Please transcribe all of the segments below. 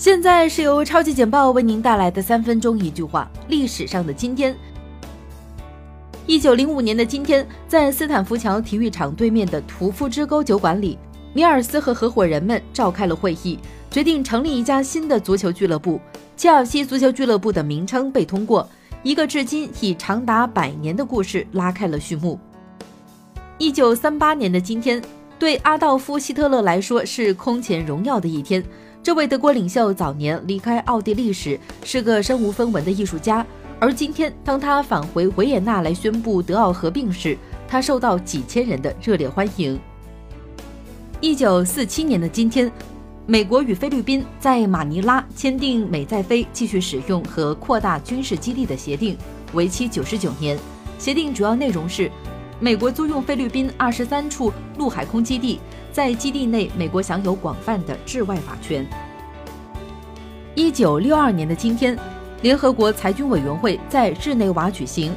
现在是由超级简报为您带来的三分钟一句话：历史上的今天。一九零五年的今天，在斯坦福桥体育场对面的屠夫之沟酒馆里，米尔斯和合伙人们召开了会议，决定成立一家新的足球俱乐部。切尔西足球俱乐部的名称被通过，一个至今已长达百年的故事拉开了序幕。一九三八年的今天，对阿道夫·希特勒来说是空前荣耀的一天。这位德国领袖早年离开奥地利时是个身无分文的艺术家，而今天当他返回维也纳来宣布德奥合并时，他受到几千人的热烈欢迎。一九四七年的今天，美国与菲律宾在马尼拉签订美在菲继续使用和扩大军事基地的协定，为期九十九年。协定主要内容是，美国租用菲律宾二十三处陆海空基地。在基地内，美国享有广泛的治外法权。一九六二年的今天，联合国裁军委员会在日内瓦举行。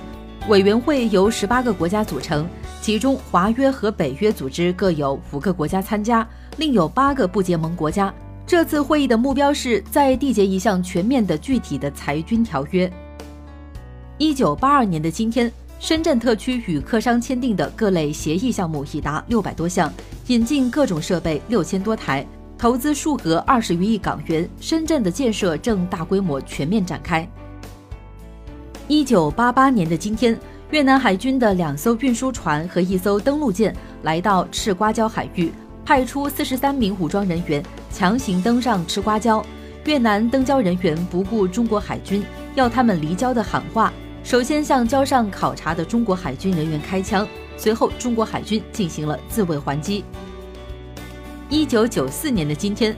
委员会由十八个国家组成，其中华约和北约组织各有五个国家参加，另有八个不结盟国家。这次会议的目标是在缔结一项全面的具体的裁军条约。一九八二年的今天。深圳特区与客商签订的各类协议项目已达六百多项，引进各种设备六千多台，投资数额二十余亿港元。深圳的建设正大规模全面展开。一九八八年的今天，越南海军的两艘运输船和一艘登陆舰来到赤瓜礁海域，派出四十三名武装人员强行登上赤瓜礁。越南登礁人员不顾中国海军要他们离礁的喊话。首先向交上考察的中国海军人员开枪，随后中国海军进行了自卫还击。一九九四年的今天，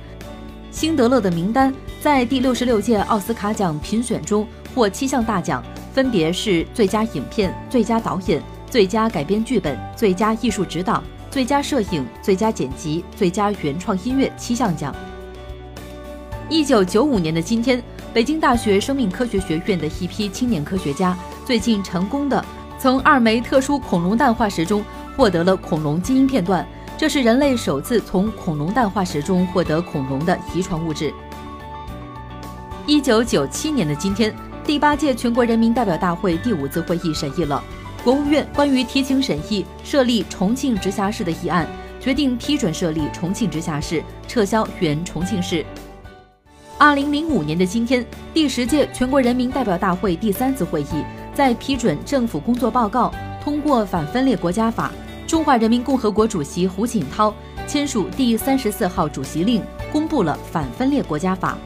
辛德勒的名单在第六十六届奥斯卡奖评选中获七项大奖，分别是最佳影片、最佳导演、最佳改编剧本、最佳艺术指导、最佳摄影、最佳剪辑、最佳原创音乐七项奖。一九九五年的今天。北京大学生命科学学院的一批青年科学家最近成功的从二枚特殊恐龙蛋化石中获得了恐龙基因片段，这是人类首次从恐龙蛋化石中获得恐龙的遗传物质。一九九七年的今天，第八届全国人民代表大会第五次会议审议了国务院关于提请审议设立重庆直辖市的议案，决定批准设立重庆直辖市，撤销原重庆市。二零零五年的今天，第十届全国人民代表大会第三次会议在批准政府工作报告、通过反分裂国家法。中华人民共和国主席胡锦涛签署第三十四号主席令，公布了反分裂国家法。